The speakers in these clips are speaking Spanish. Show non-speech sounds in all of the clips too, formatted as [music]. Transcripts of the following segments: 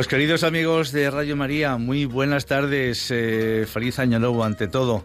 Pues queridos amigos de Radio María, muy buenas tardes, eh, feliz año nuevo ante todo.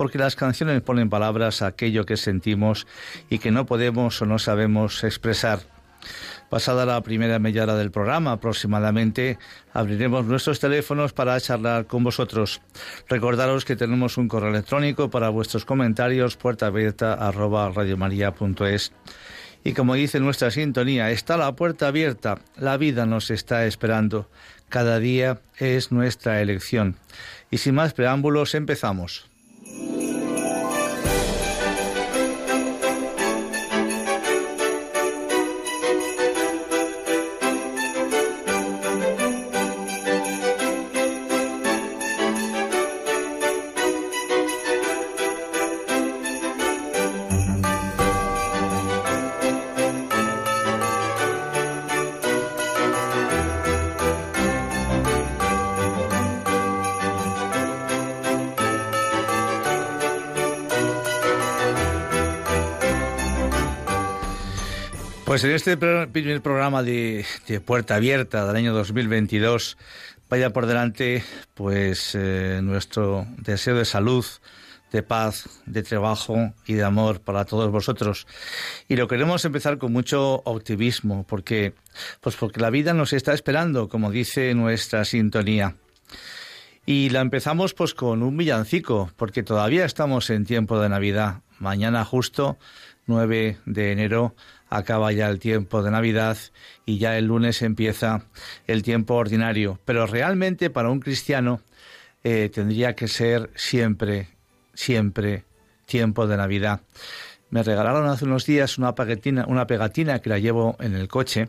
porque las canciones ponen palabras a aquello que sentimos y que no podemos o no sabemos expresar. Pasada la primera media hora del programa, aproximadamente, abriremos nuestros teléfonos para charlar con vosotros. Recordaros que tenemos un correo electrónico para vuestros comentarios, puerta abierta arroba Y como dice nuestra sintonía, está la puerta abierta, la vida nos está esperando. Cada día es nuestra elección. Y sin más preámbulos, empezamos. Pues en este primer programa de, Puerta Abierta del año 2022 vaya por delante pues eh, nuestro deseo de salud, de paz, de trabajo y de amor para todos vosotros. Y lo queremos empezar con mucho optimismo, porque pues porque la vida nos está esperando, como dice nuestra sintonía. Y la empezamos pues con un villancico, porque todavía estamos en tiempo de Navidad. Mañana justo 9 de enero acaba ya el tiempo de Navidad y ya el lunes empieza el tiempo ordinario. Pero realmente para un cristiano eh, tendría que ser siempre, siempre tiempo de Navidad. Me regalaron hace unos días una pegatina, una pegatina que la llevo en el coche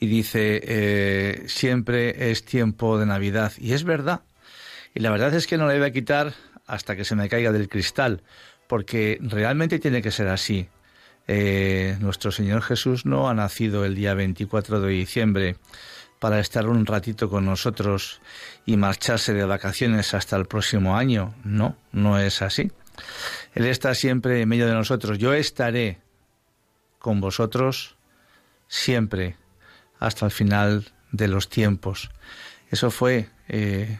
y dice eh, siempre es tiempo de Navidad y es verdad. Y la verdad es que no la voy a quitar hasta que se me caiga del cristal, porque realmente tiene que ser así. Eh, nuestro Señor Jesús no ha nacido el día 24 de diciembre para estar un ratito con nosotros y marcharse de vacaciones hasta el próximo año. No, no es así. Él está siempre en medio de nosotros. Yo estaré con vosotros siempre hasta el final de los tiempos. Eso fue eh,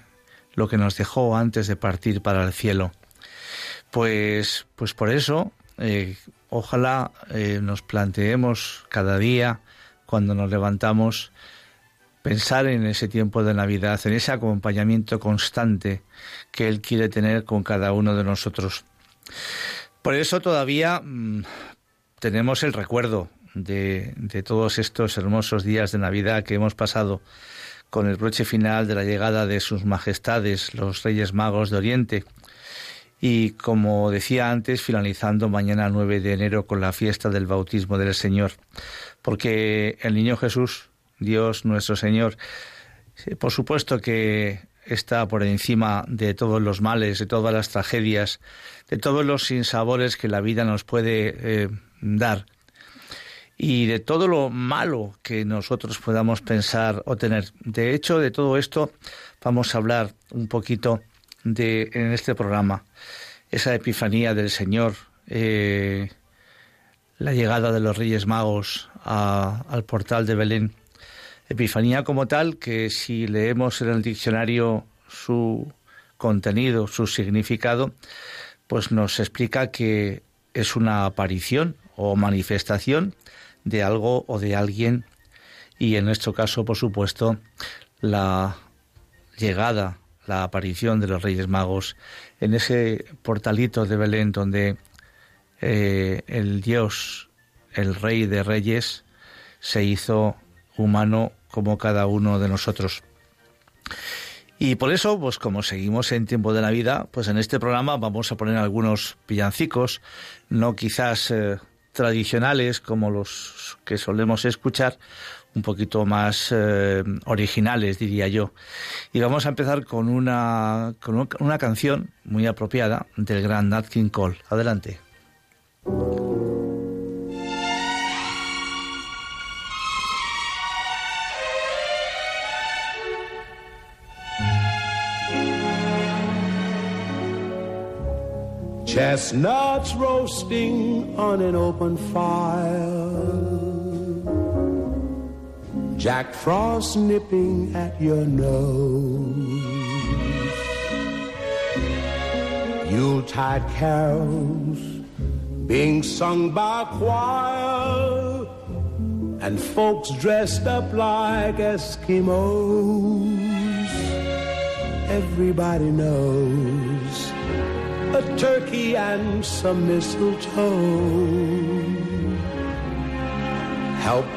lo que nos dejó antes de partir para el cielo. Pues, pues por eso, eh, ojalá eh, nos planteemos cada día cuando nos levantamos, pensar en ese tiempo de Navidad, en ese acompañamiento constante que Él quiere tener con cada uno de nosotros. Por eso todavía mm, tenemos el recuerdo de, de, todos estos hermosos días de Navidad que hemos pasado con el broche final de la llegada de sus majestades, los Reyes Magos de Oriente. Y como decía antes, finalizando mañana 9 de enero con la fiesta del bautismo del Señor. Porque el niño Jesús, Dios nuestro Señor, por supuesto que está por encima de todos los males, de todas las tragedias, de todos los sinsabores que la vida nos puede eh, dar y de todo lo malo que nosotros podamos pensar o tener. De hecho, de todo esto vamos a hablar un poquito de en este programa. Esa epifanía del Señor, eh, la llegada de los Reyes Magos al portal de Belén. Epifanía como tal que si leemos en el diccionario su contenido, su significado, pues nos explica que es una aparición o manifestación de algo o de alguien y en nuestro caso, por supuesto, la llegada, la aparición de los Reyes Magos en ese portalito de Belén donde eh, el Dios, el Rey de Reyes, se hizo humano como cada uno de nosotros. Y por eso, pues como seguimos en tiempo de Navidad, pues en este programa vamos a poner algunos villancicos, no quizás eh, tradicionales como los que solemos escuchar, un poquito más eh, originales, diría yo. Y vamos a empezar con una, con una canción muy apropiada del gran Nat King Cole. Adelante. Chestnuts roasting on an open fire. Jack Frost nipping at your nose. Yuletide carols being sung by choir. And folks dressed up like Eskimos. Everybody knows a turkey and some mistletoe help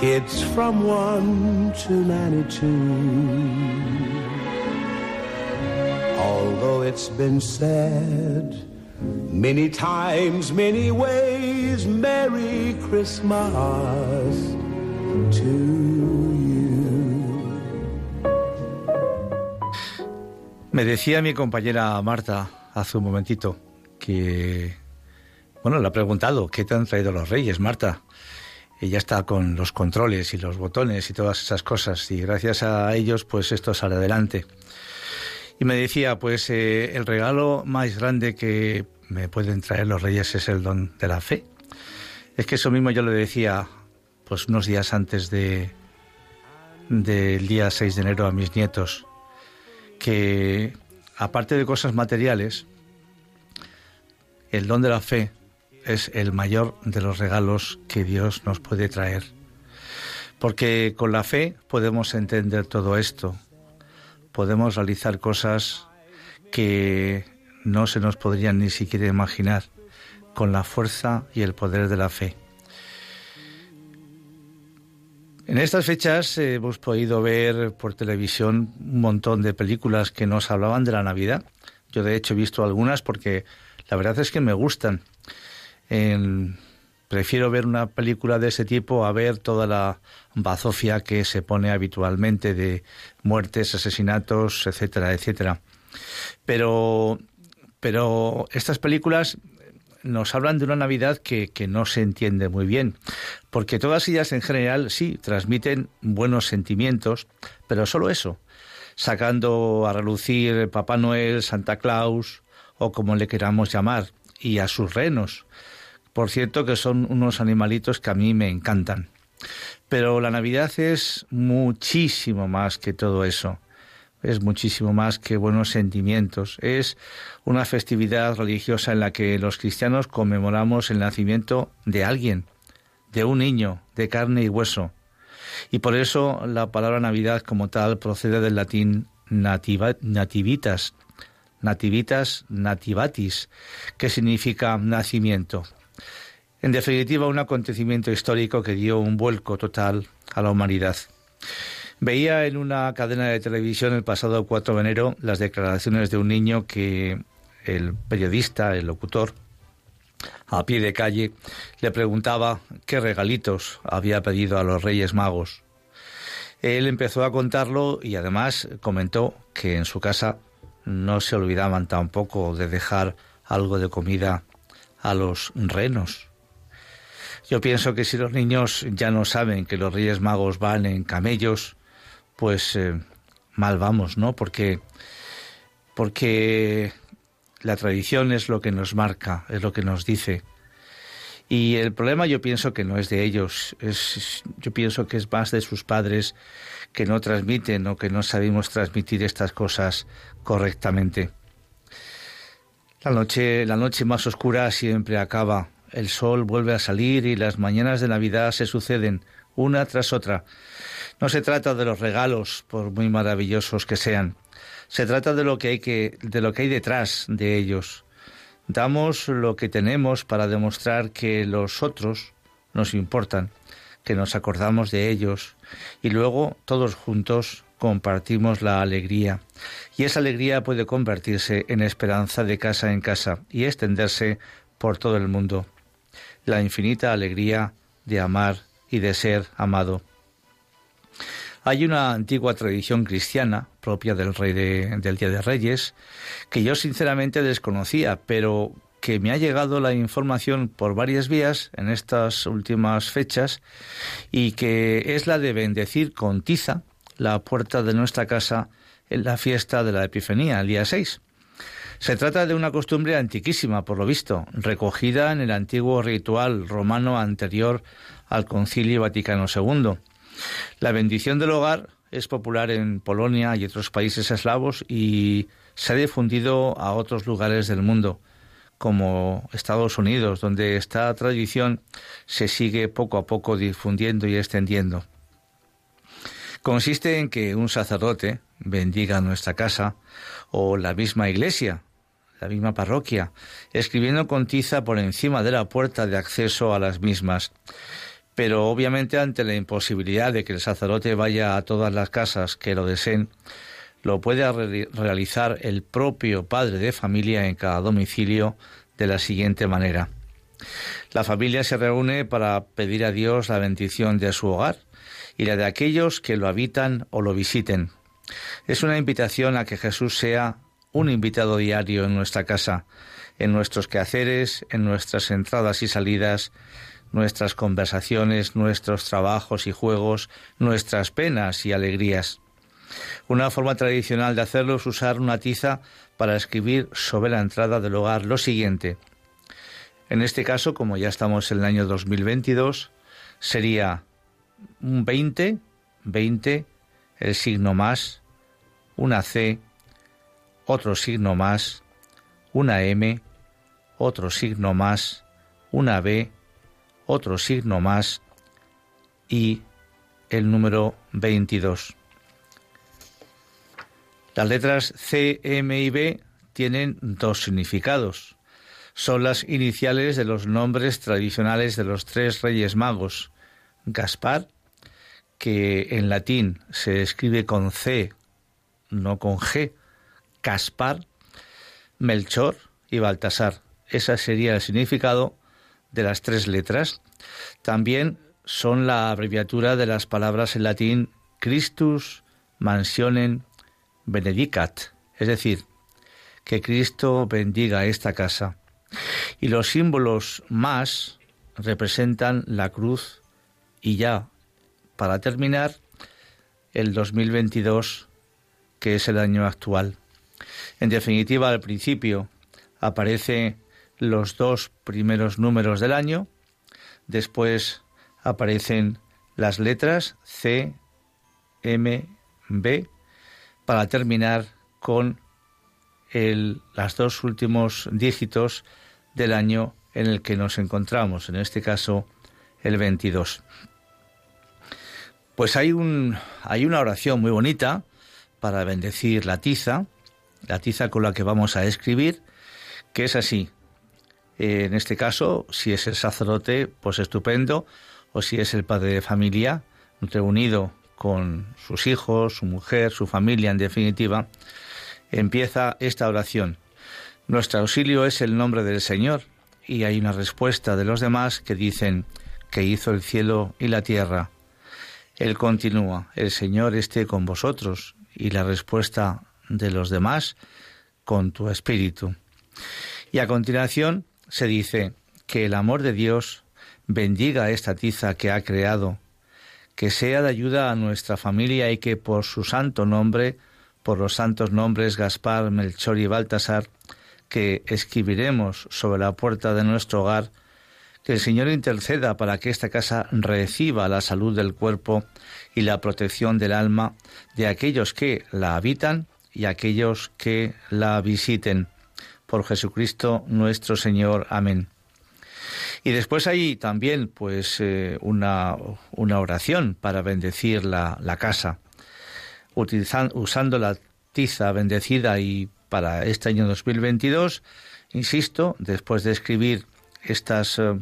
kids from 1 to 92. Although it's been said many times, many ways, Merry Christmas to you. Me decía mi compañera Marta hace un momentito que, bueno, le ha preguntado, ¿qué te han traído los reyes, Marta? Ella está con los controles y los botones y todas esas cosas y gracias a ellos pues esto sale adelante. Y me decía, pues eh, el regalo más grande que me pueden traer los reyes es el don de la fe. Es que eso mismo yo le decía pues unos días antes de del día 6 de enero a mis nietos que aparte de cosas materiales el don de la fe es el mayor de los regalos que Dios nos puede traer. Porque con la fe podemos entender todo esto, podemos realizar cosas que no se nos podrían ni siquiera imaginar con la fuerza y el poder de la fe. En estas fechas hemos podido ver por televisión un montón de películas que nos hablaban de la Navidad. Yo de hecho he visto algunas porque la verdad es que me gustan. Prefiero ver una película de ese tipo a ver toda la bazofia que se pone habitualmente de muertes, asesinatos, etcétera, etcétera. Pero, pero estas películas nos hablan de una Navidad que, que, no se entiende muy bien, porque todas ellas en general sí transmiten buenos sentimientos, pero solo eso, sacando a relucir Papá Noel, Santa Claus o como le queramos llamar, y a sus renos. Por cierto que son unos animalitos que a mí me encantan. Pero la Navidad es muchísimo más que todo eso es muchísimo más que buenos sentimientos. Es una festividad religiosa en la que los cristianos conmemoramos el nacimiento de alguien, de un niño, de carne y hueso. Y por eso la palabra Navidad como tal procede del latín nativitas, nativitas nativatis, que significa nacimiento. En definitiva, un acontecimiento histórico que dio un vuelco total a la humanidad. Veía en una cadena de televisión el pasado 4 de enero las declaraciones de un niño que el periodista, el locutor, a pie de calle, le preguntaba qué regalitos había pedido a los Reyes Magos. Él empezó a contarlo y además comentó que en su casa no se olvidaban tampoco de dejar algo de comida a los renos. Yo pienso que si los niños ya no saben que los Reyes Magos van en camellos, pues eh, mal vamos, ¿no? Porque, porque la tradición es lo que nos marca, es lo que nos dice. Y el problema yo pienso que no es de ellos, es, yo pienso que es más de sus padres que no transmiten o que no sabemos transmitir estas cosas correctamente. La noche, la noche más oscura siempre acaba, el sol vuelve a salir y las mañanas de Navidad se suceden una tras otra. No se trata de los regalos, por muy maravillosos que sean. Se trata de lo que hay que, de lo que hay detrás de ellos. Damos lo que tenemos para demostrar que los otros nos importan, que nos acordamos de ellos y luego todos juntos compartimos la alegría. Y esa alegría puede convertirse en esperanza de casa en casa y extenderse por todo el mundo. La infinita alegría de amar y de ser amado. Hay una antigua tradición cristiana propia del, rey del Día de Reyes que yo sinceramente desconocía, pero que me ha llegado la información por varias vías en estas últimas fechas y que es la de bendecir con tiza la puerta de nuestra casa en la fiesta de la Epifanía, el día 6. Se trata de una costumbre antiquísima, por lo visto, recogida en el antiguo ritual romano anterior al Concilio Vaticano II la bendición del hogar es popular en Polonia y otros países eslavos y se ha difundido a otros lugares del mundo, como Estados Unidos, donde esta tradición se sigue poco a poco difundiendo y extendiendo. Consiste en que un sacerdote bendiga nuestra casa o la misma iglesia, la misma parroquia, escribiendo con tiza por encima de la puerta de acceso a las mismas pero obviamente ante la imposibilidad de que el sacerdote vaya a todas las casas que lo deseen, lo puede realizar el propio padre de familia en cada domicilio de la siguiente manera. La familia se reúne para pedir a Dios la bendición de su hogar y la de aquellos que lo habitan o lo visiten. Es una invitación a que Jesús sea un invitado diario en nuestra casa, en nuestros quehaceres, en nuestras entradas y salidas, nuestras conversaciones, nuestros trabajos y juegos, nuestras penas y alegrías. Una forma tradicional de hacerlo es usar una tiza para escribir sobre la entrada del hogar lo siguiente. En este caso, como ya estamos en el año 2022, sería un 20, 20, el signo más, una C, otro signo más, una M, otro signo más, una B, otro signo más y el número 22. Las letras C, M y B tienen dos significados. Son las iniciales de los nombres tradicionales de los tres reyes magos, Gaspar, que en latín se escribe con C, no con G, Caspar, Melchor y Baltasar. Ese sería el significado de las tres letras. También son la abreviatura de las palabras en latín Christus, Mansionen, Benedicat, es decir, que Cristo bendiga esta casa. Y los símbolos más representan la cruz y ya, para terminar, el 2022, que es el año actual. En definitiva, al principio aparecen los dos primeros números del año, después aparecen las letras C, M, B, para terminar con el, las dos últimos dígitos del año en el que nos encontramos, en este caso el 22. Pues hay, un, hay una oración muy bonita para bendecir la tiza, la tiza con la que vamos a escribir, que es así. En este caso, si es el sacerdote, pues estupendo, o si es el padre de familia, reunido con sus hijos, su mujer, su familia, en definitiva, empieza esta oración. Nuestro auxilio es el nombre del Señor, y hay una respuesta de los demás que dicen que hizo el cielo y la tierra. Él continúa, el Señor esté con vosotros, y la respuesta de los demás, con tu espíritu. Y a continuación se dice que el amor de Dios bendiga esta tiza que ha creado, que sea de ayuda a nuestra familia y que por su santo nombre, por los santos nombres Gaspar, Melchor y Baltasar, que escribiremos sobre la puerta de nuestro hogar, que el Señor interceda para que esta casa reciba la salud del cuerpo y la protección del alma de aquellos que la habitan y aquellos que la visiten. Por Jesucristo nuestro Señor. Amén. Y después hay también pues eh, una, una, oración para bendecir la, la casa, utilizando, usando la tiza bendecida y para este año 2022, insisto, después de escribir estas eh,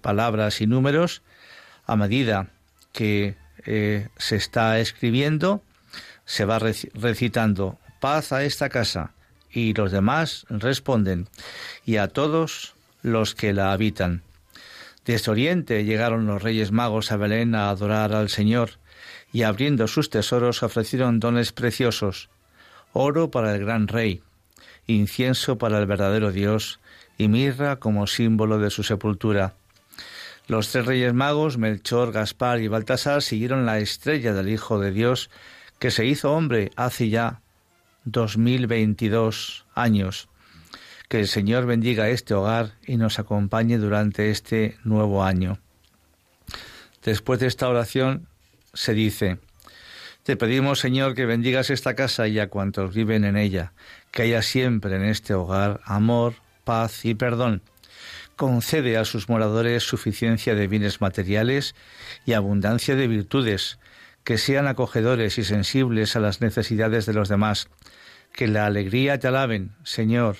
palabras y números, a medida que eh, se está escribiendo, se va recitando paz a esta casa y los demás responden y a todos los que la habitan. Desde Oriente llegaron los Reyes Magos a Belén a adorar al Señor y abriendo sus tesoros ofrecieron dones preciosos, oro para el gran Rey, incienso para el verdadero Dios y mirra como símbolo de su sepultura. Los tres reyes magos, Melchor, Gaspar y Baltasar, siguieron la estrella del Hijo de Dios, que se hizo hombre hace ya dos mil veintidós años. Que el Señor bendiga este hogar y nos acompañe durante este nuevo año. Después de esta oración se dice, Te pedimos, Señor, que bendigas esta casa y a cuantos viven en ella, que haya siempre en este hogar amor, paz y perdón. Concede a sus moradores suficiencia de bienes materiales y abundancia de virtudes, que sean acogedores y sensibles a las necesidades de los demás, que la alegría te alaben, Señor,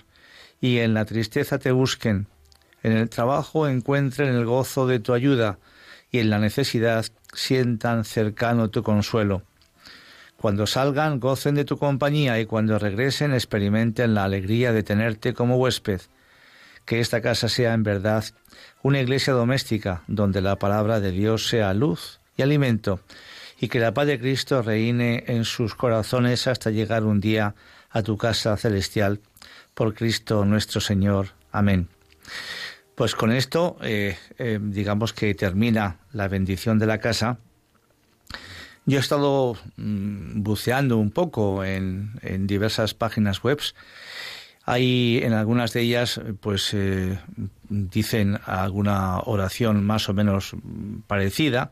y en la tristeza te busquen, en el trabajo encuentren el gozo de tu ayuda, y en la necesidad sientan cercano tu consuelo. Cuando salgan, gocen de tu compañía y cuando regresen, experimenten la alegría de tenerte como huésped. Que esta casa sea en verdad una iglesia doméstica donde la palabra de Dios sea luz y alimento, y que la paz de Cristo reine en sus corazones hasta llegar un día a tu casa celestial. Por Cristo nuestro Señor. Amén. Pues con esto, eh, eh, digamos que termina la bendición de la casa yo he estado mm, buceando un poco en, diversas páginas web. Hay en algunas de ellas, pues eh, dicen alguna oración más o menos parecida,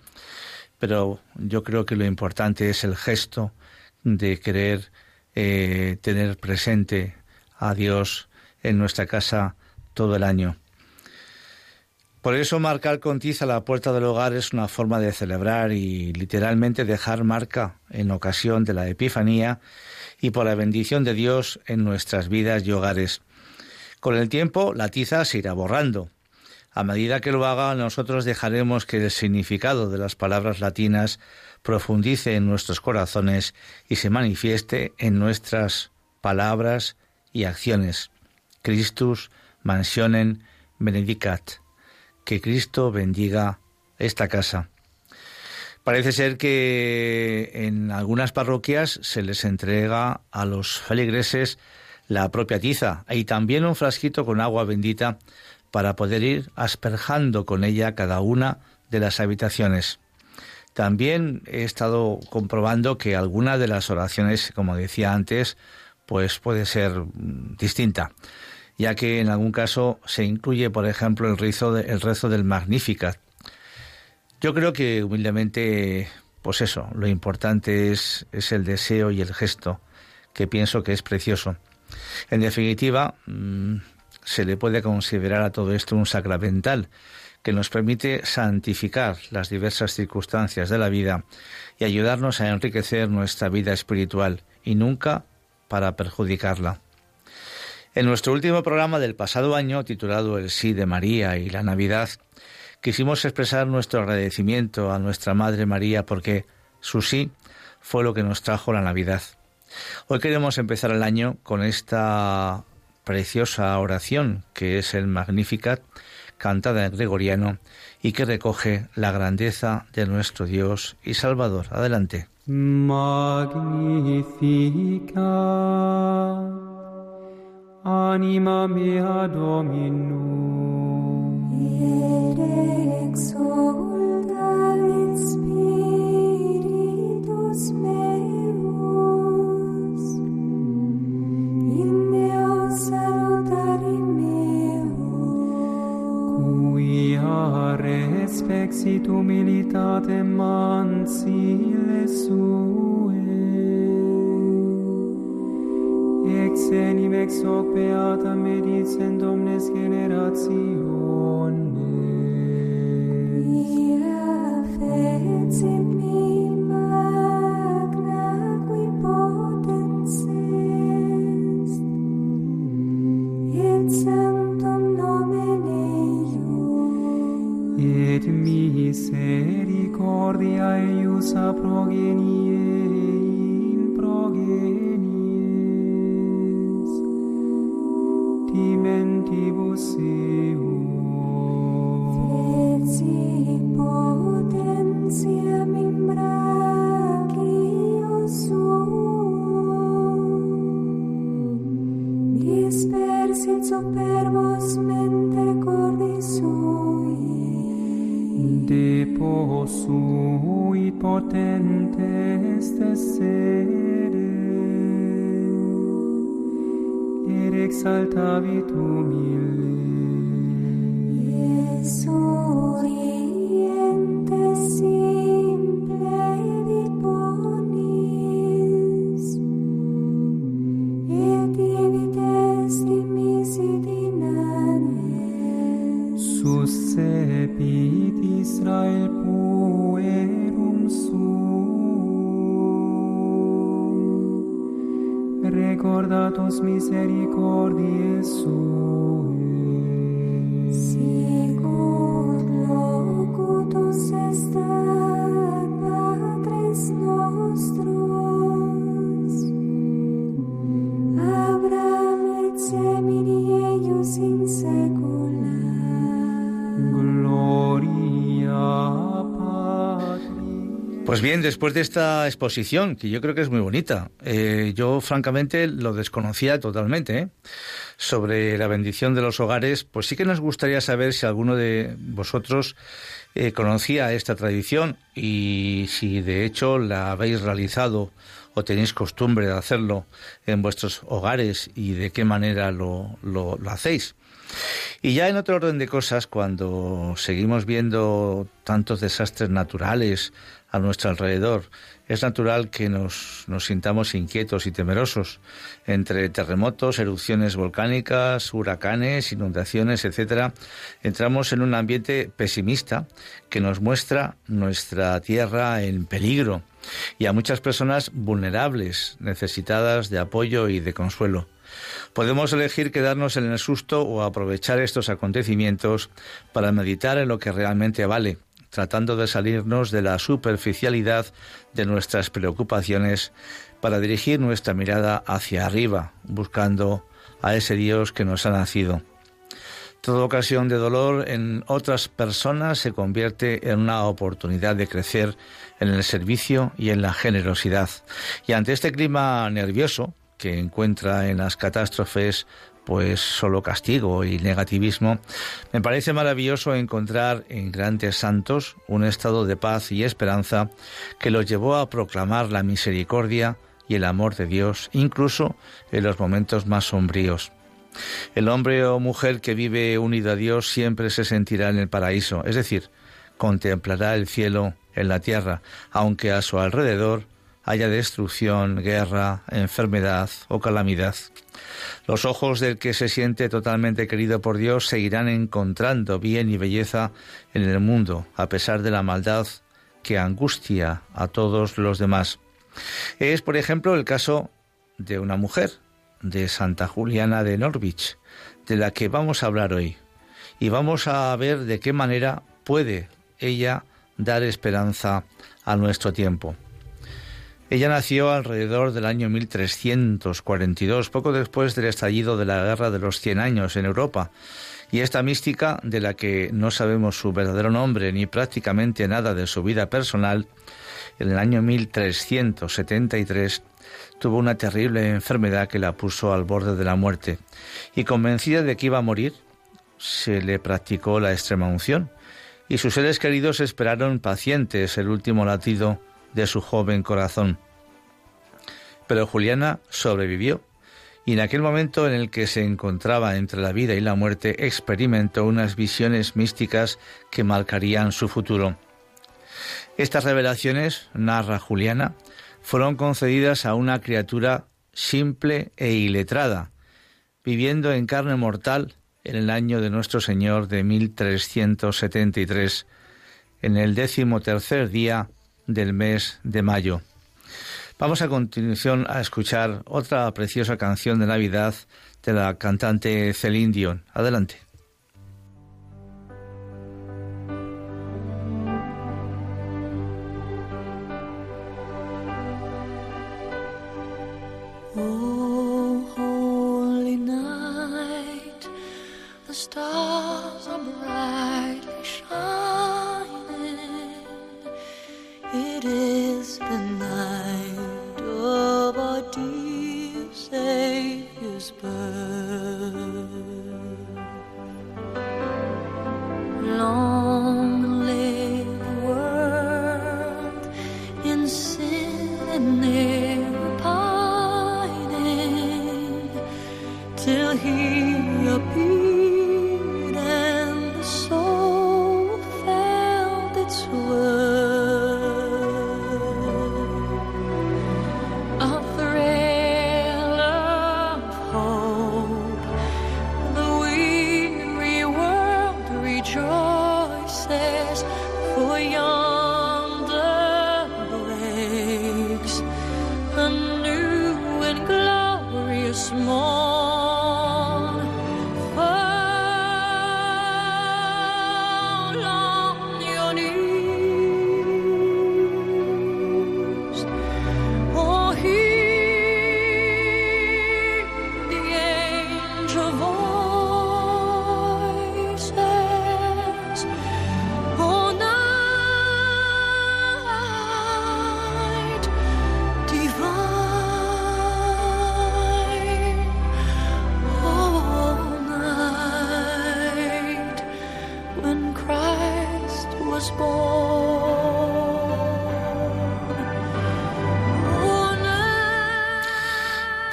pero yo creo que lo importante es el gesto de querer eh, tener presente a Dios en nuestra casa todo el año. Por eso marcar con tiza la puerta del hogar es una forma de celebrar y literalmente dejar marca en ocasión de la Epifanía y por la bendición de Dios en nuestras vidas y hogares. Con el tiempo la tiza se irá borrando. A medida que lo haga, nosotros dejaremos que el significado de las palabras latinas profundice en nuestros corazones y se manifieste en nuestras palabras y acciones. Christus mansionen benedicat. Que Cristo bendiga esta casa. Parece ser que en algunas parroquias se les entrega a los feligreses la propia tiza y también un frasquito con agua bendita para poder ir asperjando con ella cada una de las habitaciones. También he estado comprobando que alguna de las oraciones, como decía antes, pues puede ser distinta, ya que en algún caso se incluye, por ejemplo, el rezo, el rezo del Magnificat, yo creo que humildemente, pues eso, lo importante es, es el deseo y el gesto, que pienso que es precioso. En definitiva, mm, se le puede considerar a todo esto un sacramental que nos permite santificar las diversas circunstancias de la vida y ayudarnos a enriquecer nuestra vida espiritual y nunca para perjudicarla. En nuestro último programa del pasado año, titulado El sí de María y la Navidad, quisimos expresar nuestro agradecimiento a nuestra Madre María porque su sí fue lo que nos trajo la Navidad. Hoy queremos empezar el año con esta preciosa oración que es el Magnificat, cantada en gregoriano y que recoge la grandeza de nuestro Dios y Salvador. Adelante. Magnificat anima mea Spiritus respexit humilitate mansile sue. Ex enim ex hoc beata medicent omnes generationes et misericordiae ius a progenie Jesus. Después de esta exposición, que yo creo que es muy bonita, eh, yo francamente lo desconocía totalmente, ¿eh? sobre la bendición de los hogares, pues sí que nos gustaría saber si alguno de vosotros eh, conocía esta tradición y si de hecho la habéis realizado o tenéis costumbre de hacerlo en vuestros hogares y de qué manera lo, lo, lo hacéis. Y ya en otro orden de cosas, cuando seguimos viendo tantos desastres naturales a nuestro alrededor, es natural que nos, nos sintamos inquietos y temerosos entre terremotos, erupciones volcánicas, huracanes, inundaciones, etcétera. Entramos en un ambiente pesimista que nos muestra nuestra tierra en peligro y a muchas personas vulnerables, necesitadas de apoyo y de consuelo. Podemos elegir quedarnos en el susto o aprovechar estos acontecimientos para meditar en lo que realmente vale, tratando de salirnos de la superficialidad de nuestras preocupaciones para dirigir nuestra mirada hacia arriba, buscando a ese Dios que nos ha nacido. Toda ocasión de dolor en otras personas se convierte en una oportunidad de crecer en el servicio y en la generosidad. Y ante este clima nervioso que encuentra en las catástrofes pues solo castigo y negativismo, me parece maravilloso encontrar en grandes santos un estado de paz y esperanza que los llevó a proclamar la misericordia y el amor de Dios, incluso en los momentos más sombríos. El hombre o mujer que vive unido a Dios siempre se sentirá en el paraíso, es decir, contemplará el cielo en la tierra, aunque a su alrededor haya destrucción, guerra, enfermedad o calamidad. Los ojos del que se siente totalmente querido por Dios seguirán encontrando bien y belleza en el mundo, a pesar de la maldad que angustia a todos los demás. Es, por ejemplo, el caso de una mujer, de Santa Juliana de Norwich, de la que vamos a hablar hoy. Y vamos a ver de qué manera puede ella dar esperanza a nuestro tiempo. Ella nació alrededor del año 1342, poco después del estallido de la Guerra de los Cien Años en Europa, y esta mística, de la que no sabemos su verdadero nombre ni prácticamente nada de su vida personal, en el año 1373 tuvo una terrible enfermedad que la puso al borde de la muerte, y convencida de que iba a morir, se le practicó la extrema unción, y sus seres queridos esperaron pacientes el último latido de su joven corazón. Pero Juliana sobrevivió y en aquel momento en el que se encontraba entre la vida y la muerte experimentó unas visiones místicas que marcarían su futuro. Estas revelaciones, narra Juliana, fueron concedidas a una criatura simple e iletrada, viviendo en carne mortal en el año de nuestro Señor de 1373, en el décimo tercer día del mes de mayo. Vamos a continuación a escuchar otra preciosa canción de Navidad de la cantante Celine Dion. Adelante.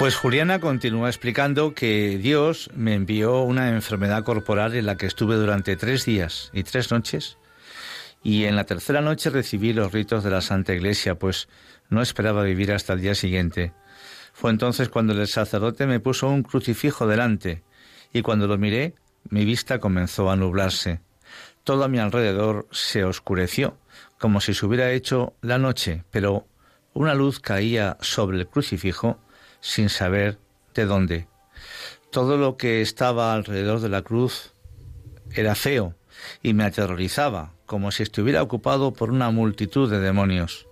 Pues Juliana continúa explicando que Dios me envió una enfermedad corporal en la que estuve durante tres días y tres noches, y en la tercera noche recibí los ritos de la Santa Iglesia, pues no esperaba vivir hasta el día siguiente. Fue entonces cuando el sacerdote me puso un crucifijo delante, y cuando lo miré, mi vista comenzó a nublarse. Todo a mi alrededor se oscureció, como si se hubiera hecho la noche, pero una luz caía sobre el crucifijo sin saber de dónde. Todo lo que estaba alrededor de la cruz era feo y me aterrorizaba, como si estuviera ocupado por una multitud de demonios.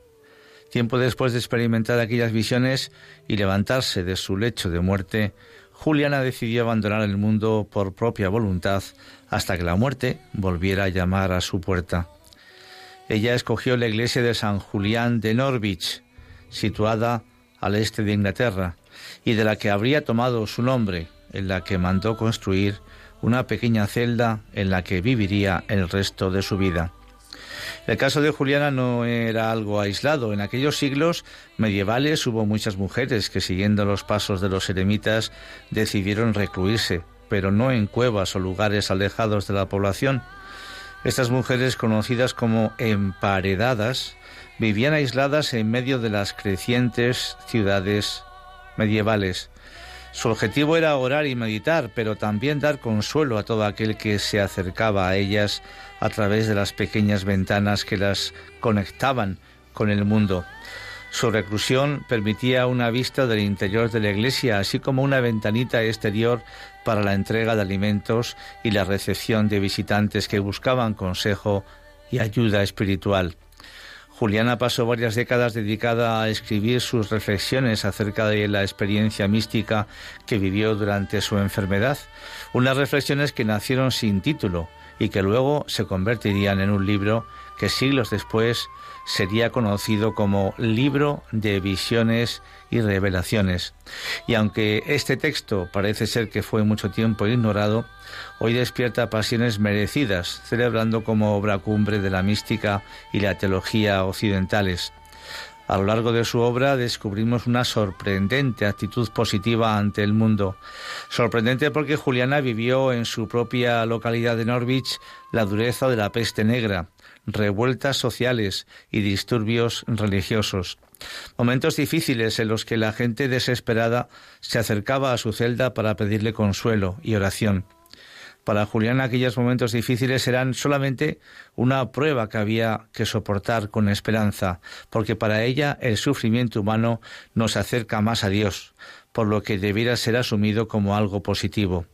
Tiempo después de experimentar aquellas visiones y levantarse de su lecho de muerte, Juliana decidió abandonar el mundo por propia voluntad hasta que la muerte volviera a llamar a su puerta. Ella escogió la iglesia de San Julián de Norwich, situada al este de Inglaterra, y de la que habría tomado su nombre, en la que mandó construir una pequeña celda en la que viviría el resto de su vida. El caso de Juliana no era algo aislado. En aquellos siglos medievales hubo muchas mujeres que, siguiendo los pasos de los eremitas, decidieron recluirse, pero no en cuevas o lugares alejados de la población. Estas mujeres, conocidas como emparedadas, vivían aisladas en medio de las crecientes ciudades medievales. Su objetivo era orar y meditar, pero también dar consuelo a todo aquel que se acercaba a ellas a través de las pequeñas ventanas que las conectaban con el mundo. Su reclusión permitía una vista del interior de la iglesia, así como una ventanita exterior para la entrega de alimentos y la recepción de visitantes que buscaban consejo y ayuda espiritual. Juliana pasó varias décadas dedicada a escribir sus reflexiones acerca de la experiencia mística que vivió durante su enfermedad, unas reflexiones que nacieron sin título y que luego se convertirían en un libro que siglos después sería conocido como Libro de Visiones y Revelaciones. Y aunque este texto parece ser que fue mucho tiempo ignorado, hoy despierta pasiones merecidas, celebrando como obra cumbre de la mística y la teología occidentales. A lo largo de su obra descubrimos una sorprendente actitud positiva ante el mundo. Sorprendente porque Juliana vivió en su propia localidad de Norwich la dureza de la peste negra, revueltas sociales y disturbios religiosos. Momentos difíciles en los que la gente desesperada se acercaba a su celda para pedirle consuelo y oración. Para Juliana aquellos momentos difíciles eran solamente una prueba que había que soportar con esperanza, porque para ella el sufrimiento humano nos acerca más a Dios, por lo que debiera ser asumido como algo positivo.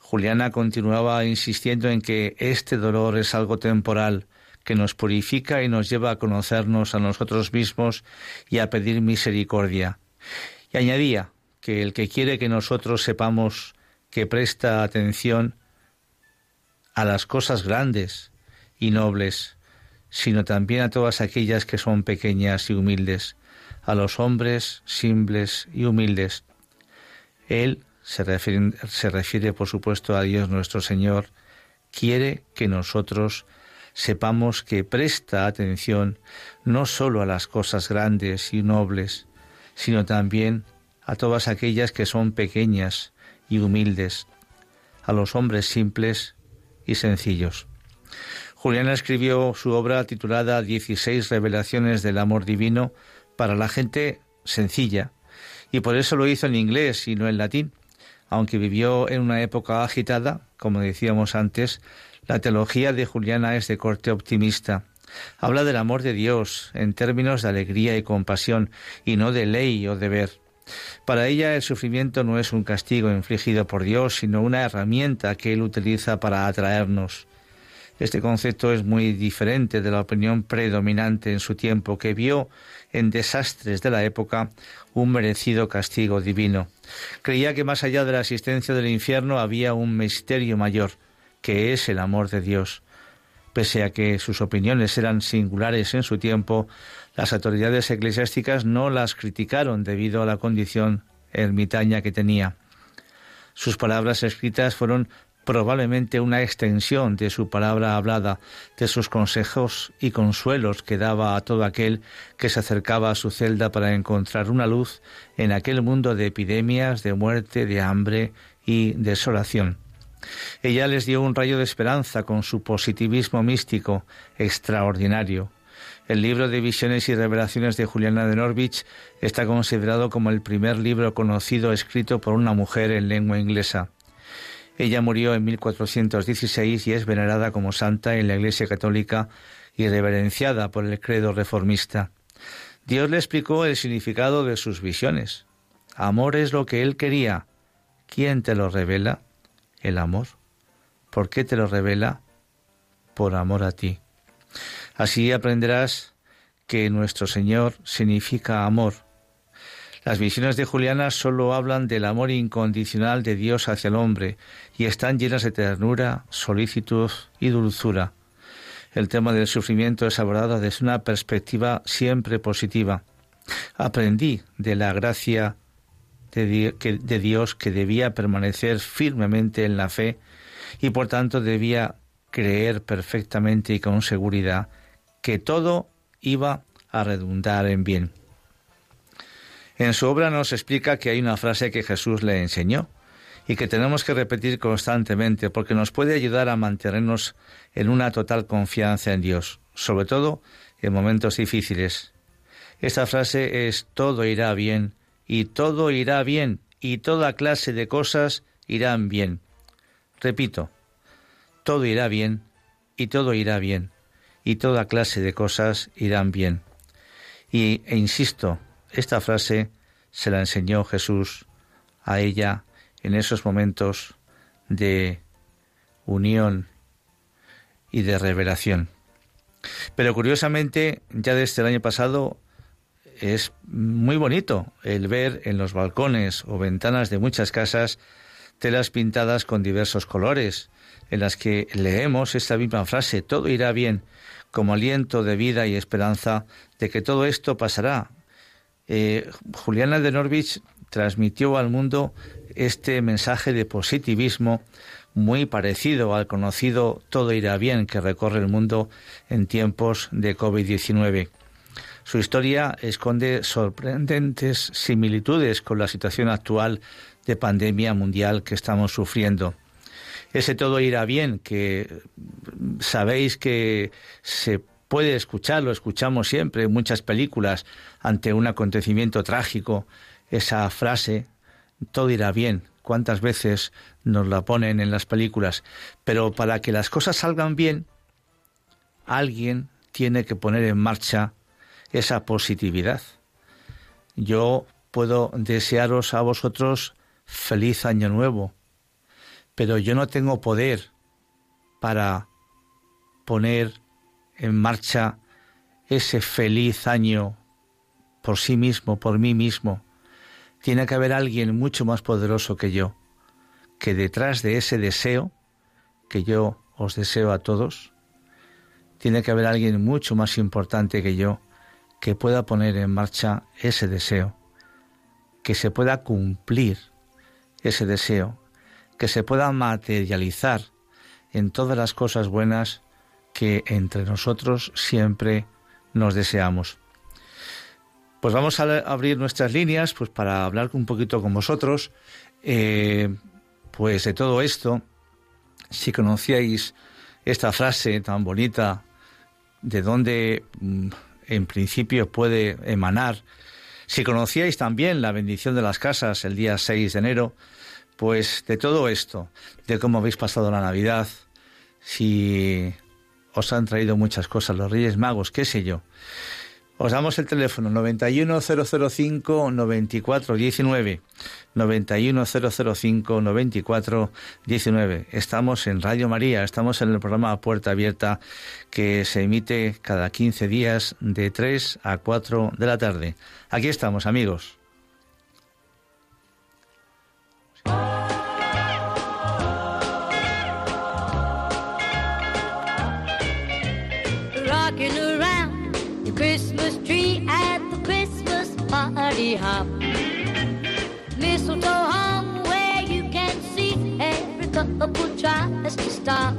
Juliana continuaba insistiendo en que este dolor es algo temporal, que nos purifica y nos lleva a conocernos a nosotros mismos y a pedir misericordia. Y añadía que el que quiere que nosotros sepamos que presta atención a las cosas grandes y nobles, sino también a todas aquellas que son pequeñas y humildes, a los hombres simples y humildes. Él se refiere, se refiere, por supuesto, a Dios nuestro Señor, quiere que nosotros sepamos que presta atención no sólo a las cosas grandes y nobles, sino también a todas aquellas que son pequeñas y humildes, a los hombres simples y sencillos. Juliana escribió su obra titulada Dieciséis revelaciones del amor divino para la gente sencilla, y por eso lo hizo en inglés y no en latín, aunque vivió en una época agitada, como decíamos antes, la teología de Juliana es de corte optimista. Habla del amor de Dios en términos de alegría y compasión y no de ley o deber. Para ella el sufrimiento no es un castigo infligido por Dios, sino una herramienta que Él utiliza para atraernos. Este concepto es muy diferente de la opinión predominante en su tiempo, que vio en desastres de la época un merecido castigo divino. Creía que más allá de la existencia del infierno había un misterio mayor, que es el amor de Dios. Pese a que sus opiniones eran singulares en su tiempo, las autoridades eclesiásticas no las criticaron debido a la condición ermitaña que tenía. Sus palabras escritas fueron probablemente una extensión de su palabra hablada, de sus consejos y consuelos que daba a todo aquel que se acercaba a su celda para encontrar una luz en aquel mundo de epidemias, de muerte, de hambre y desolación. Ella les dio un rayo de esperanza con su positivismo místico extraordinario. El libro de visiones y revelaciones de Juliana de Norwich está considerado como el primer libro conocido escrito por una mujer en lengua inglesa. Ella murió en 1416 y es venerada como santa en la Iglesia Católica y reverenciada por el credo reformista. Dios le explicó el significado de sus visiones. Amor es lo que Él quería. ¿Quién te lo revela? El amor. ¿Por qué te lo revela? Por amor a ti. Así aprenderás que nuestro Señor significa amor. Las visiones de Juliana solo hablan del amor incondicional de Dios hacia el hombre y están llenas de ternura, solicitud y dulzura. El tema del sufrimiento es abordado desde una perspectiva siempre positiva. Aprendí de la gracia de, Dios que debía permanecer firmemente en la fe y por tanto debía creer perfectamente y con seguridad que todo iba a redundar en bien. En su obra nos explica que hay una frase que Jesús le enseñó y que tenemos que repetir constantemente porque nos puede ayudar a mantenernos en una total confianza en Dios, sobre todo en momentos difíciles. Esta frase es todo irá bien y todo irá bien y toda clase de cosas irán bien. Repito, todo irá bien y todo irá bien y toda clase de cosas irán bien. Y, e insisto, esta frase se la enseñó Jesús a ella en esos momentos de unión y de revelación. Pero curiosamente, ya desde el año pasado es muy bonito el ver en los balcones o ventanas de muchas casas telas pintadas con diversos colores, en las que leemos esta misma frase, todo irá bien, como aliento de vida y esperanza de que todo esto pasará. Eh, Juliana de Norwich transmitió al mundo este mensaje de positivismo muy parecido al conocido Todo irá bien que recorre el mundo en tiempos de COVID-19. Su historia esconde sorprendentes similitudes con la situación actual de pandemia mundial que estamos sufriendo ese todo irá bien, que sabéis que se puede escuchar, lo escuchamos siempre en muchas películas ante un acontecimiento trágico, esa frase, todo irá bien. ¿Cuántas veces nos la ponen en las películas? Pero para que las cosas salgan bien, alguien tiene que poner en marcha esa positividad. Yo puedo desearos a vosotros feliz año nuevo, pero yo no tengo poder para poner en marcha ese feliz año por sí mismo, por mí mismo. Tiene que haber alguien mucho más poderoso que yo, que detrás de ese deseo, que yo os deseo a todos, tiene que haber alguien mucho más importante que yo, que pueda poner en marcha ese deseo, que se pueda cumplir ese deseo, que se pueda materializar en todas las cosas buenas que entre nosotros siempre nos deseamos. Pues vamos a abrir nuestras líneas pues para hablar un poquito con vosotros eh, pues de todo esto. Si conocíais esta frase tan bonita, de dónde mm, en principio puede emanar, si conocíais también la bendición de las casas el día 6 de enero, pues de todo esto, de cómo habéis pasado la Navidad, si os han traído muchas cosas los Reyes Magos, qué sé yo. Os damos el teléfono 91005 9419 91005 9419. Estamos en Radio María, estamos en el programa Puerta Abierta que se emite cada 15 días de 3 a 4 de la tarde. Aquí estamos, amigos. Tries to stop.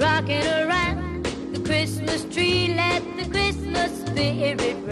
Rocking around the Christmas tree, let the Christmas spirit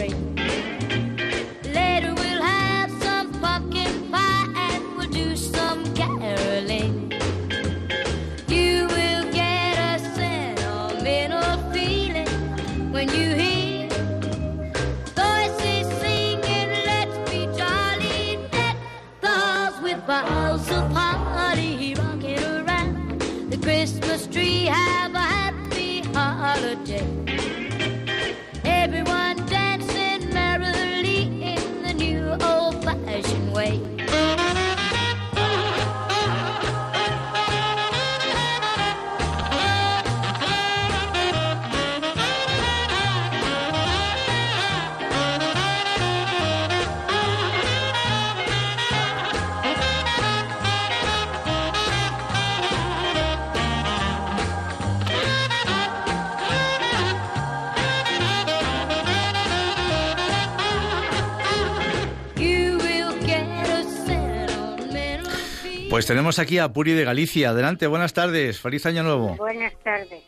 tenemos aquí a Puri de Galicia. Adelante, buenas tardes. Feliz año nuevo. Buenas tardes.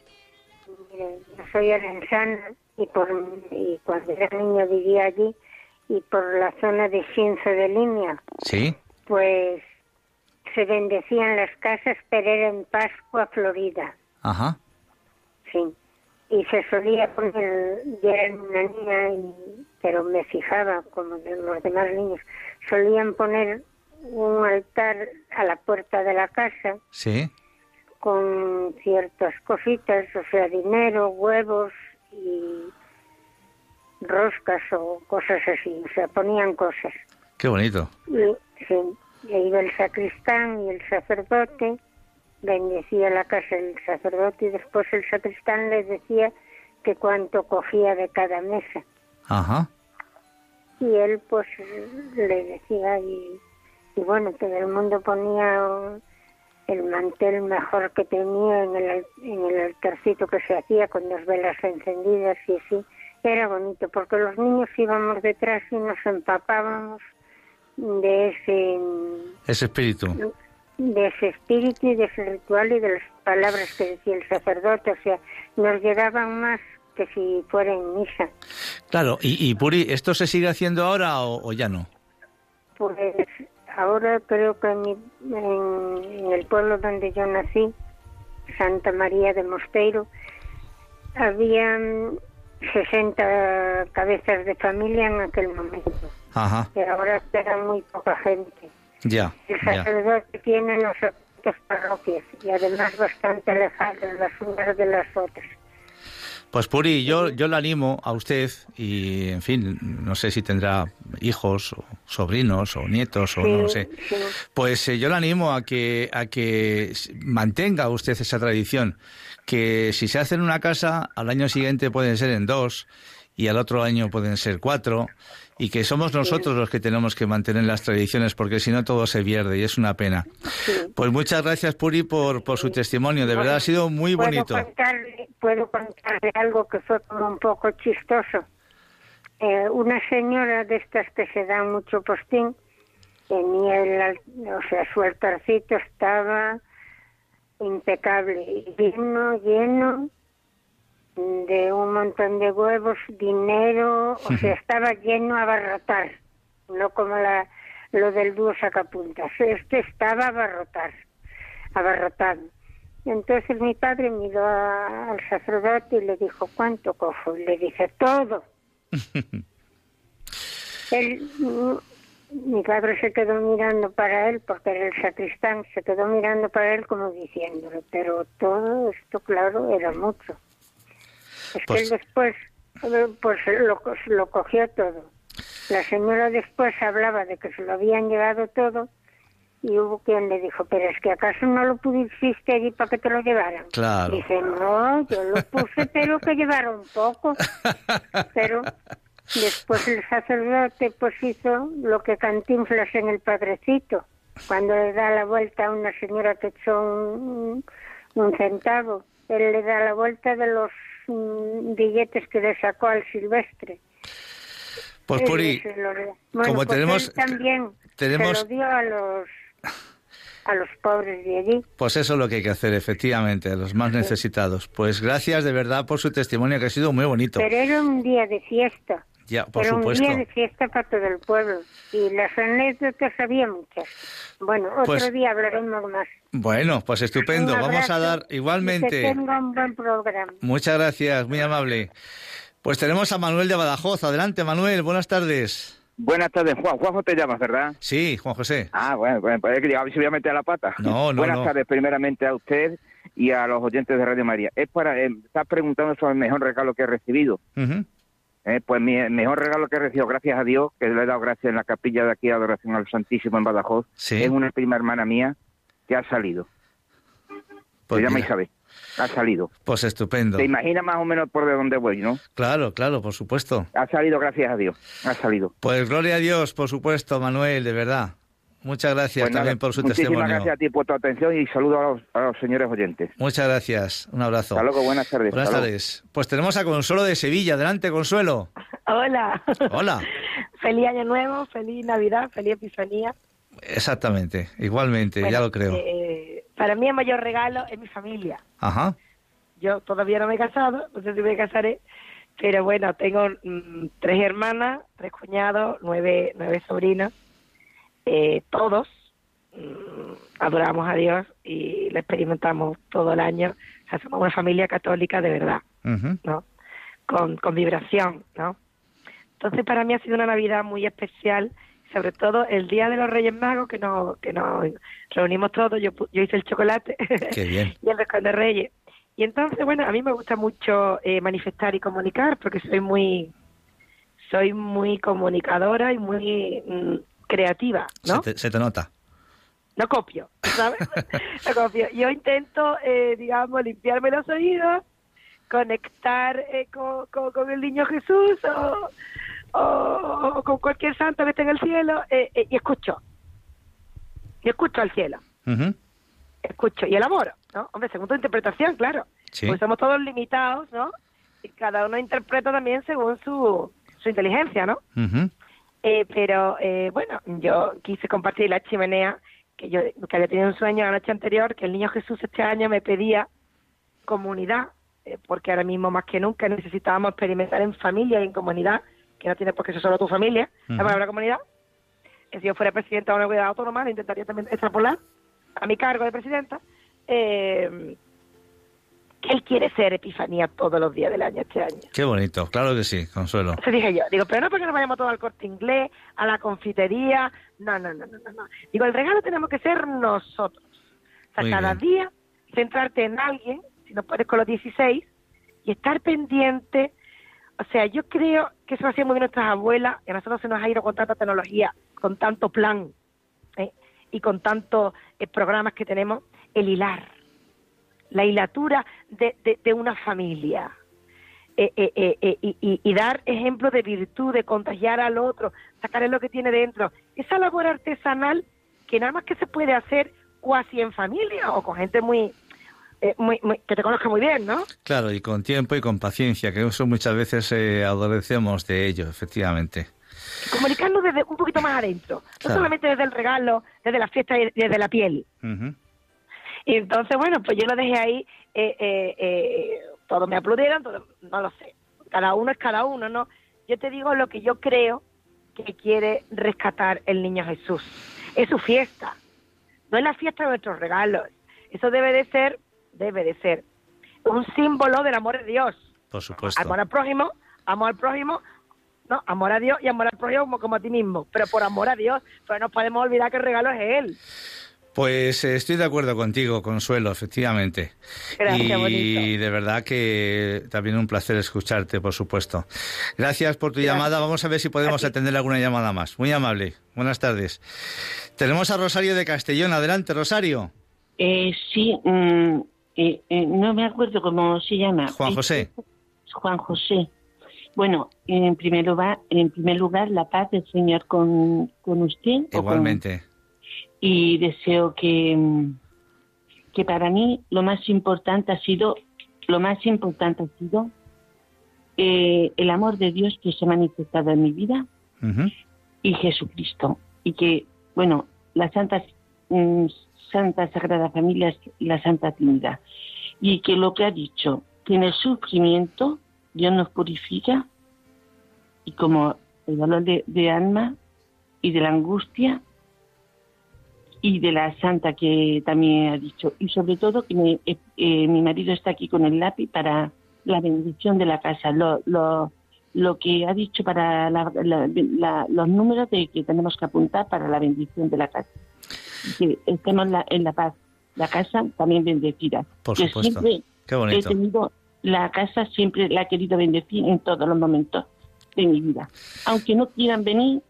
Mire, yo soy arensana y, por, y cuando era niño vivía allí y por la zona de Cienzo de Línea, Sí. pues se bendecían las casas, pero era en Pascua, Florida, Ajá. sí. Y se solía poner, yo era una niña, y- pero me fijaba, como los demás niños, solían poner un altar a la puerta de la casa Sí. con ciertas cositas, o sea, dinero, huevos y roscas o cosas así, o sea, ponían cosas. Qué bonito. Y, sí, y iba el sacristán y el sacerdote, bendecía la casa del sacerdote y después el sacristán les decía que cuánto cogía de cada mesa. Ajá. Y él pues le decía y, y bueno, todo el mundo ponía el mantel mejor que tenía en el, en el altarcito que se hacía con las velas encendidas y así. Era bonito porque los niños íbamos detrás y nos empapábamos de ese Ese espíritu. de ese espíritu y de ese ritual y de las palabras que decía el sacerdote, o sea, nos llegaban más que si fuera en misa. Claro. Y, y Puri, ¿esto se sigue haciendo ahora o, o ya no? Pues ahora creo que en, mi- en- en el pueblo donde yo nací, Santa María de Mosteiro, habían 60 cabezas de familia en aquel momento, Ajá. pero ahora queda muy poca gente. Ya. El Ya. sacerdote tiene no sé cuántas parroquias y además bastante alejadas las unas de las otras. Pues Puri, yo, yo le animo a usted y, en fin, no sé si tendrá hijos o sobrinos o nietos o Sí, no sé. sí. Pues eh, yo le animo a que, a que mantenga usted esa tradición, que si se hace en una casa, al año siguiente pueden ser en dos y al otro año pueden ser cuatro y que somos nosotros los que tenemos que mantener las tradiciones porque si no todo se pierde y es una pena. Pues muchas gracias Puri por, por su testimonio, de verdad ha sido muy ¿Puedo bonito. Contarle, puedo contarle algo que fue como un poco chistoso. Eh, una señora de estas que se dan mucho postín tenía el, o sea, su altarcito estaba impecable, lleno, lleno de un montón de huevos, dinero, o sea, estaba lleno a abarrotar, no como la, lo del dúo sacapuntas. Este estaba a abarrotar, abarrotado. Entonces mi padre miró a- al sacerdote y le dijo, ¿cuánto cojo? Y le dije, todo. [laughs] Él, mm, mi padre se quedó mirando para él, porque era el sacristán, se quedó mirando para él como diciéndole, pero todo esto, claro, era mucho. Es Pues- que él después, eh, pues lo, lo cogió todo. La señora después hablaba de que se lo habían llevado todo y hubo quien le dijo, pero es que acaso no lo pusiste allí para que te lo llevaran. Claro. Dice, no, yo lo puse, pero que llevara un poco. Pero después el sacerdote pues hizo lo que Cantinflas en el Padrecito, cuando le da la vuelta a una señora que echó un, un centavo, él le da la vuelta de los billetes que le sacó al silvestre. Pues Puri. Bueno, como pues tenemos- él también tenemos- se lo dio a los a los pobres de allí. pues eso es lo que hay que hacer, efectivamente, a los más necesitados. Pues gracias de verdad por su testimonio, que ha sido muy bonito. Pero era un día de fiesta. Ya, por era supuesto. un día de fiesta para todo el pueblo. Y las anécdotas había muchas. Bueno, otro Pues- día hablaremos más. Bueno, pues estupendo. Vamos a dar y Que igualmente. tenga un buen programa. Muchas gracias, muy amable. Pues tenemos a Manuel de Badajoz. Adelante, Manuel, buenas tardes. Buenas tardes, Juan. Juanjo te llamas, ¿verdad? Sí, Juan José. Ah, bueno, bueno, pues es que digo, a ver si voy a meter la pata. No, no, [laughs] Buenas no. tardes, primeramente a usted y a los oyentes de Radio María. Es para, eh, estás preguntando sobre el mejor regalo que he recibido. Ujú. Eh, pues mi el mejor regalo que he recibido, gracias a Dios, que le he dado gracias en la capilla de aquí de Adoración al Santísimo en Badajoz, Sí. es una prima hermana mía que ha salido. Pues Se llama mira, Isabel. Ha salido. Pues estupendo. Te imaginas más o menos por de dónde voy, ¿no? Claro, claro, por supuesto. Ha salido, gracias a Dios. Ha salido. Pues gloria a Dios, por supuesto, Manuel, de verdad. Muchas gracias Pues nada, también por su muchísimas testimonio. gracias a ti por tu atención y saludo a los, a los señores oyentes. Muchas gracias. Un abrazo. Hasta luego, buenas tardes. Buenas tardes. Pues tenemos a Consuelo de Sevilla. Adelante, Consuelo. Hola. Hola. [laughs] feliz año nuevo, feliz Navidad, feliz Epifanía. Exactamente, igualmente, ya lo creo. eh, para mí el mayor regalo es mi familia. Ajá. Yo todavía no me he casado, no sé si me casaré, pero bueno, tengo mm, tres hermanas, tres cuñados, nueve, nueve sobrinos, eh, todos mm, adoramos a Dios y lo experimentamos todo el año. O sea, somos una familia católica de verdad. ¿no? Con, con vibración, ¿no? Entonces para mí ha sido una Navidad muy especial, sobre todo el día de los Reyes Magos que nos, que nos reunimos todos, yo, yo hice el chocolate Qué bien. [laughs] y el roscón de Reyes. Y entonces, bueno, a mí me gusta mucho eh, manifestar y comunicar porque soy muy soy muy comunicadora y muy mm, creativa, ¿no? Se, te, se te nota. No copio, ¿sabes? [laughs] no copio. Yo intento, eh, digamos, limpiarme los oídos, conectar eh, con, con- con el niño Jesús o, o- o con cualquier santo que esté en el cielo eh, eh, y escucho. Y escucho al cielo, escucho y elaboro, ¿no? Hombre, según tu interpretación, claro. Sí. Pues somos todos limitados, ¿no? Y cada uno interpreta también según su, su inteligencia, ¿no? Ujú. Eh, pero eh, bueno, yo quise compartir la chimenea, que yo que había tenido un sueño la noche anterior, que el niño Jesús este año me pedía comunidad, eh, porque ahora mismo más que nunca necesitábamos experimentar en familia y en comunidad, que no tiene por qué ser solo tu familia, Ujú. la palabra comunidad. Eh, Si yo fuera presidenta de una comunidad autónoma, lo intentaría también extrapolar a mi cargo de presidenta. Eh, que él quiere ser Epifanía todos los días del año este año. Qué bonito, claro que sí, Consuelo. Eso dije yo. Digo, pero no porque nos vayamos todos al corte inglés, a la confitería. No, no, no, no, no. Digo, el regalo tenemos que ser nosotros. O sea, Muy cada bien. día centrarte en alguien, si no puedes con los 16, y estar pendiente. O sea, yo creo que eso lo hacían muy bien nuestras abuelas, y a nosotros se nos ha ido con tanta tecnología, con tanto plan ¿eh? y con tantos eh, programas que tenemos, el hilar, la hilatura de, de- de una familia. Eh, eh, eh, y, dar ejemplo de virtud, de contagiar al otro, sacarle lo que tiene dentro. Esa labor artesanal que nada más que se puede hacer cuasi en familia o con gente muy, muy, muy- que te conozca muy bien, ¿no? Claro, y con tiempo y con paciencia, que eso muchas veces adolecemos de ello, efectivamente. Comunicarnos desde un poquito más adentro, no solamente desde el regalo, desde la fiesta y desde la piel. Y entonces, bueno, pues yo lo dejé ahí, eh, eh, eh, todos me aplaudieron, todos- no lo sé, cada uno es cada uno, ¿no? Yo te digo lo que yo creo que quiere rescatar el niño Jesús. Es su fiesta, no es la fiesta de nuestros regalos. Eso debe de ser, debe de ser un símbolo del amor de Dios. Por supuesto. Amor al prójimo, amor al prójimo, no, amor a Dios y amor al prójimo como, como a ti mismo, pero por amor a Dios, pero no podemos olvidar que el regalo es Él. Pues eh, estoy de acuerdo contigo, Consuelo, efectivamente. Gracias, y bonito. de verdad que también un placer escucharte, por supuesto. Gracias por tu llamada. Vamos a ver si podemos atender alguna llamada más. Muy amable. Buenas tardes. Tenemos a Rosario de Castellón. Adelante, Rosario. Eh, sí, mm, eh, eh, no me acuerdo cómo se llama. Juan José. Juan José. Bueno, en primer lugar, en primer lugar la paz del Señor con, con usted. o con- Igualmente. Y deseo que, que para mí lo más importante ha sido, lo más importante ha sido eh, el amor de Dios que se ha manifestado en mi vida y Jesucristo. Y que, bueno, la Santa, mm, Santa Sagrada Familia es la Santa Trinidad. Y que lo que ha dicho, que en el sufrimiento Dios nos purifica y como el dolor de, de alma y de la angustia y de la santa que también ha dicho. Y sobre todo que me- eh, eh, mi marido está aquí con el lápiz para la bendición de la casa. Lo, lo, lo que ha dicho para la- la- la- los números de que tenemos que apuntar para la bendición de la casa. Que estemos la- en la paz. La casa también bendecida. Por Que supuesto. siempre Qué bonito. He tenido la casa siempre la he querido bendecir en todos los momentos de mi vida. Aunque no quieran venir,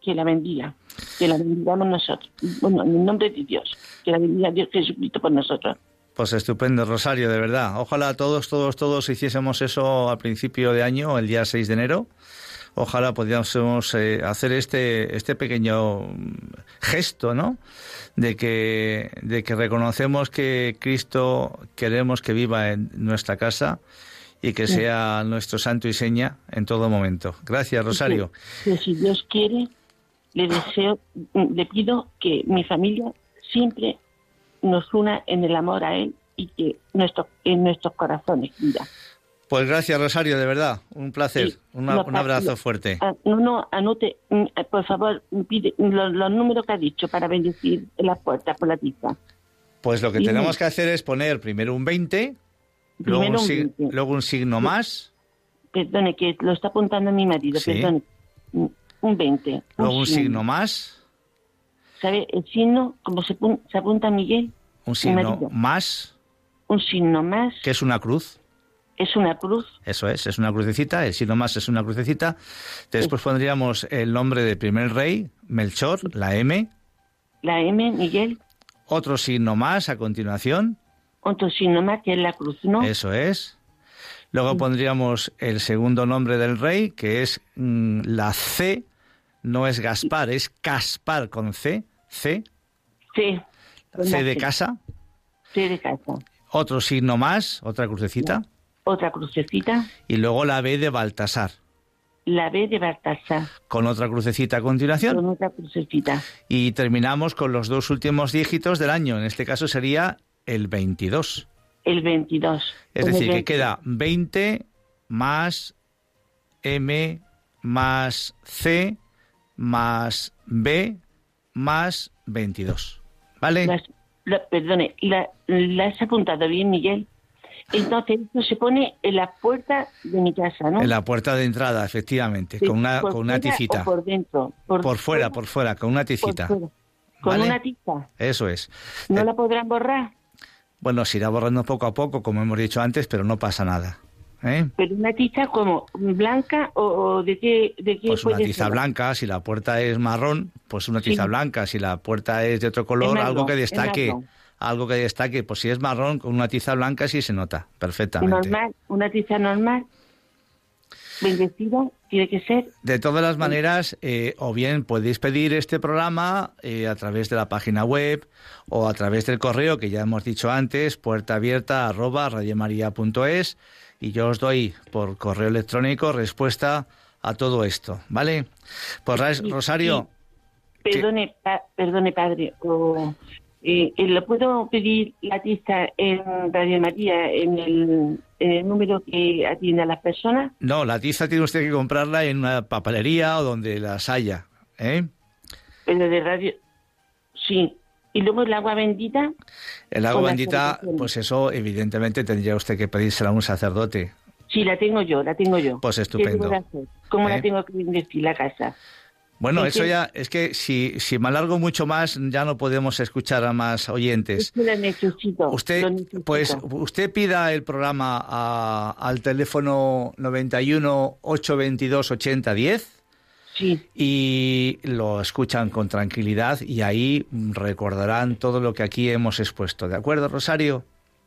que la bendiga, que la bendigamos nosotros. Bueno, en el nombre de Dios, que la bendiga Dios Jesucristo por nosotros. Pues estupendo, Rosario, de verdad. Ojalá todos, todos, todos hiciésemos eso a principio de año, el día 6 de enero. Ojalá pudiésemos eh, hacer este, este pequeño mm, gesto, ¿no? De que, de que reconocemos que Cristo queremos que viva en nuestra casa y que Sí. sea nuestro santo y seña en todo momento. Gracias, Rosario. Que si Dios quiere, le deseo, le pido que mi familia siempre nos una en el amor a él y que nuestro, en nuestros corazones, mira. Pues gracias, Rosario, de verdad. Un placer. Sí, Una- no, un abrazo fuerte. ah, no, no, anote, mm, eh, por favor, pide los, los números que ha dicho para bendecir las puertas por la tiza. Pues lo que tenemos que hacer es poner primero un 20, luego Primero un, un sig- 20. luego un signo más, Perdone, que lo está apuntando mi marido, Sí. perdone. Un 20. luego un signo más, ¿Sabe el signo? Como se, se apunta Miguel, un signo más, un signo más que es una cruz. es una cruz. Eso es, es una crucecita, el signo más es una crucecita. Después pondríamos el nombre del primer rey, Melchor, la M, La M, Miguel, otro signo más a continuación, otro signo más que es la cruz, ¿no? eso es. Luego pondríamos el segundo nombre del rey, que es mm, la C, no es Gaspar, es Caspar con C, C, C. con C de casa. C de casa. Otro signo más, otra crucecita. Otra crucecita. Y luego la B de Baltasar, La B de Baltasar. con otra crucecita a continuación. Con otra crucecita. Y terminamos con los dos últimos dígitos del año. En este caso sería el 22. El 22. Es decir, que 20. queda 20 más M más C más B más 22. ¿Vale? Las- la- perdone, la, la has apuntado bien, Miguel. Entonces, esto se pone en la puerta de mi casa, ¿no? En la puerta de entrada, efectivamente, Sí, con una, con una ticita. o por dentro. Por, Por fuera, por fuera, con una fuera. Con ¿Vale? una tiza. Eso es. ¿No Eh, la podrán borrar? Bueno, se irá borrando poco a poco, como hemos dicho antes, pero no pasa nada. ¿Eh? Pero una tiza como blanca o, o de qué, de qué Pues una tiza ser? blanca, si la puerta es marrón, pues una tiza Sí. blanca, si la puerta es de otro color, marrón, algo que es destaque, algo que destaque, pues si es marrón, con una tiza blanca sí se nota perfectamente. Normal, una tiza normal, bendecida, tiene que ser. De todas las maneras, eh, o bien podéis pedir este programa eh, a través de la página web o a través del correo que ya hemos dicho antes, puerta abierta arroba radiomaria.es y yo os doy por correo electrónico respuesta a todo esto, ¿vale? Pues Ras- Sí, Rosario, Perdone, pa- perdone padre, o, eh, eh, ¿lo puedo pedir la tiza en Radio María, en el, en el número que atiende a las personas? no, la tiza tiene usted que comprarla en una papelería o donde las haya, ¿eh? Pero de radio, sí. Y luego el agua bendita, El agua bendita, pues eso evidentemente tendría usted que pedírsela a un sacerdote. sí, la tengo yo, la tengo yo. Pues ¿Qué estupendo. ¿Cómo ¿Eh? la tengo que bendecir la casa? Bueno, Es eso que- ya es que si, si me alargo mucho más ya no podemos escuchar a más oyentes. Es que lo necesito. Usted, lo necesito. pues, usted pida el programa a- al teléfono 91 822 8010 Sí. y lo escuchan con tranquilidad y ahí recordarán todo lo que aquí hemos expuesto. ¿De acuerdo, Rosario?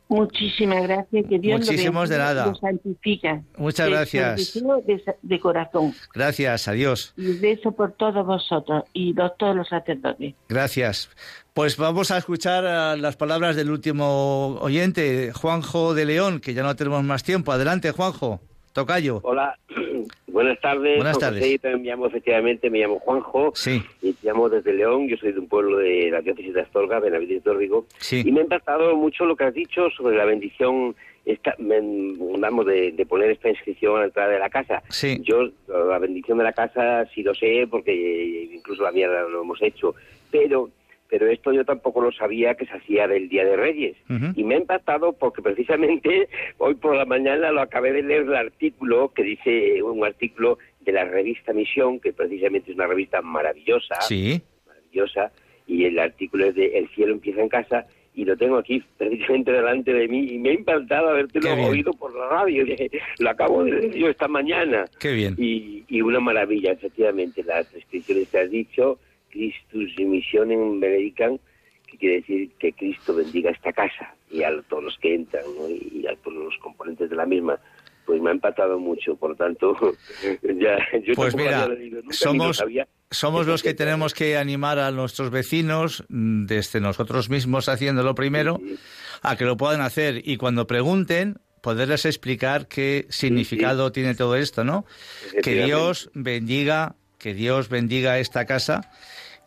Muchísimas gracias. Que Dios lo Muchísimos de bendiga y nada. lo santifica. Muchas gracias. lo De, de corazón. Gracias, adiós. Y beso por todos vosotros y todos los sacerdotes. Gracias. Pues vamos a escuchar eh, las palabras del último oyente, Juanjo de León, que ya no tenemos más tiempo. Adelante, Juanjo. Tocayo. Hola, [clears throat] buenas tardes. Buenas tardes. José, yo también me llamo, efectivamente, me llamo Juanjo. Sí. Y te llamo desde León. Yo soy de un pueblo de la diócesis de Astorga, Benavides de Órbigo. Sí. Y me ha impactado mucho lo que has dicho sobre la bendición, esta, vamos, de, de poner esta inscripción a la entrada de la casa. Sí. Yo, la bendición de la casa sí lo sé, porque eh, incluso la mía lo hemos hecho. Pero pero esto yo tampoco lo sabía que se hacía del Día de Reyes. Y me ha impactado porque precisamente [laughs] hoy por la mañana lo acabé de leer el artículo que dice, un artículo de la revista Misión, que precisamente es una revista maravillosa, Sí. maravillosa, y el artículo es de El cielo empieza en casa, y lo tengo aquí [laughs] precisamente delante de mí, y me ha impactado bien. oído por la radio, lo acabo de leer yo esta mañana. Qué bien. Y, y una maravilla, efectivamente, las descripciones que has dicho, Christus en Benedican, que quiere decir que Cristo bendiga esta casa y a todos los que entran ¿no? y a todos los componentes de la misma. Pues me ha empatado mucho, por tanto, [laughs] ya yo Pues mira, lo somos, somos los que [laughs] tenemos que animar a nuestros vecinos, mm, desde nosotros mismos haciéndolo primero, a que lo puedan hacer y cuando pregunten, poderles explicar qué significado tiene todo esto, ¿no? Que. Dios bendiga que Dios bendiga esta casa.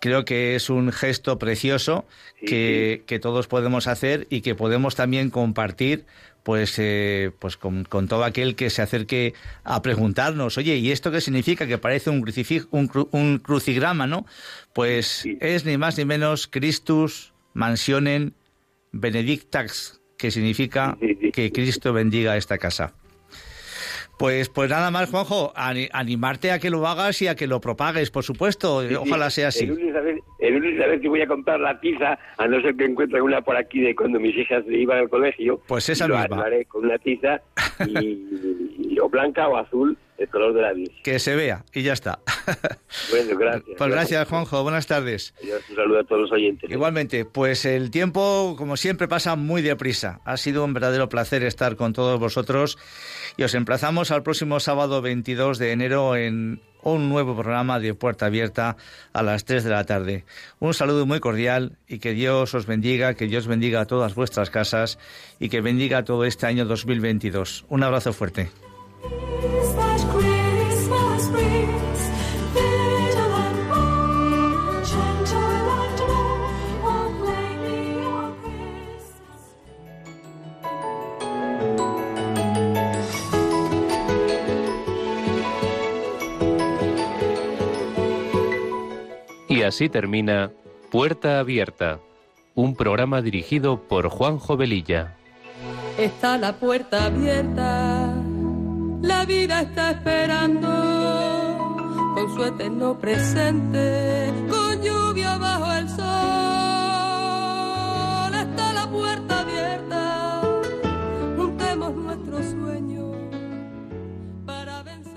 Creo que es un gesto precioso que, que todos podemos hacer y que podemos también compartir pues, eh, pues con, con, todo aquel que se acerque a preguntarnos, oye, ¿y esto qué significa? Que parece un, crucifix, un, cru, un crucigrama, ¿no? Pues es ni más ni menos Christus mansionen benedictax, que significa que Cristo bendiga esta casa. Pues, pues nada más, Juanjo, animarte a que lo hagas y a que lo propagues, por supuesto. Sí, Ojalá sea así. El lunes, a ver, el lunes a ver si voy a comprar la tiza, a no ser que encuentre una por aquí de cuando mis hijas iban al colegio. Pues esa lo, misma. Lo haré con una tiza y, y, o blanca o azul, el color de la Virgen. Que se vea y ya está. [laughs] Bueno, gracias. Pues gracias, Juanjo. Buenas tardes. Adiós, un saludo a todos los oyentes. Igualmente, pues el tiempo, como siempre, pasa muy deprisa. Ha sido un verdadero placer estar con todos vosotros y os emplazamos al próximo sábado 22 de enero en un nuevo programa de Puerta Abierta a las 3 de la tarde. Un saludo muy cordial y que Dios os bendiga, que Dios bendiga a todas vuestras casas y que bendiga todo este año 2022. Un abrazo fuerte. Y así termina Puerta Abierta, un programa dirigido por Juan Jovelilla. Está la puerta abierta, la vida está esperando, con su eterno presente, con lluvia bajo el sol. Está la puerta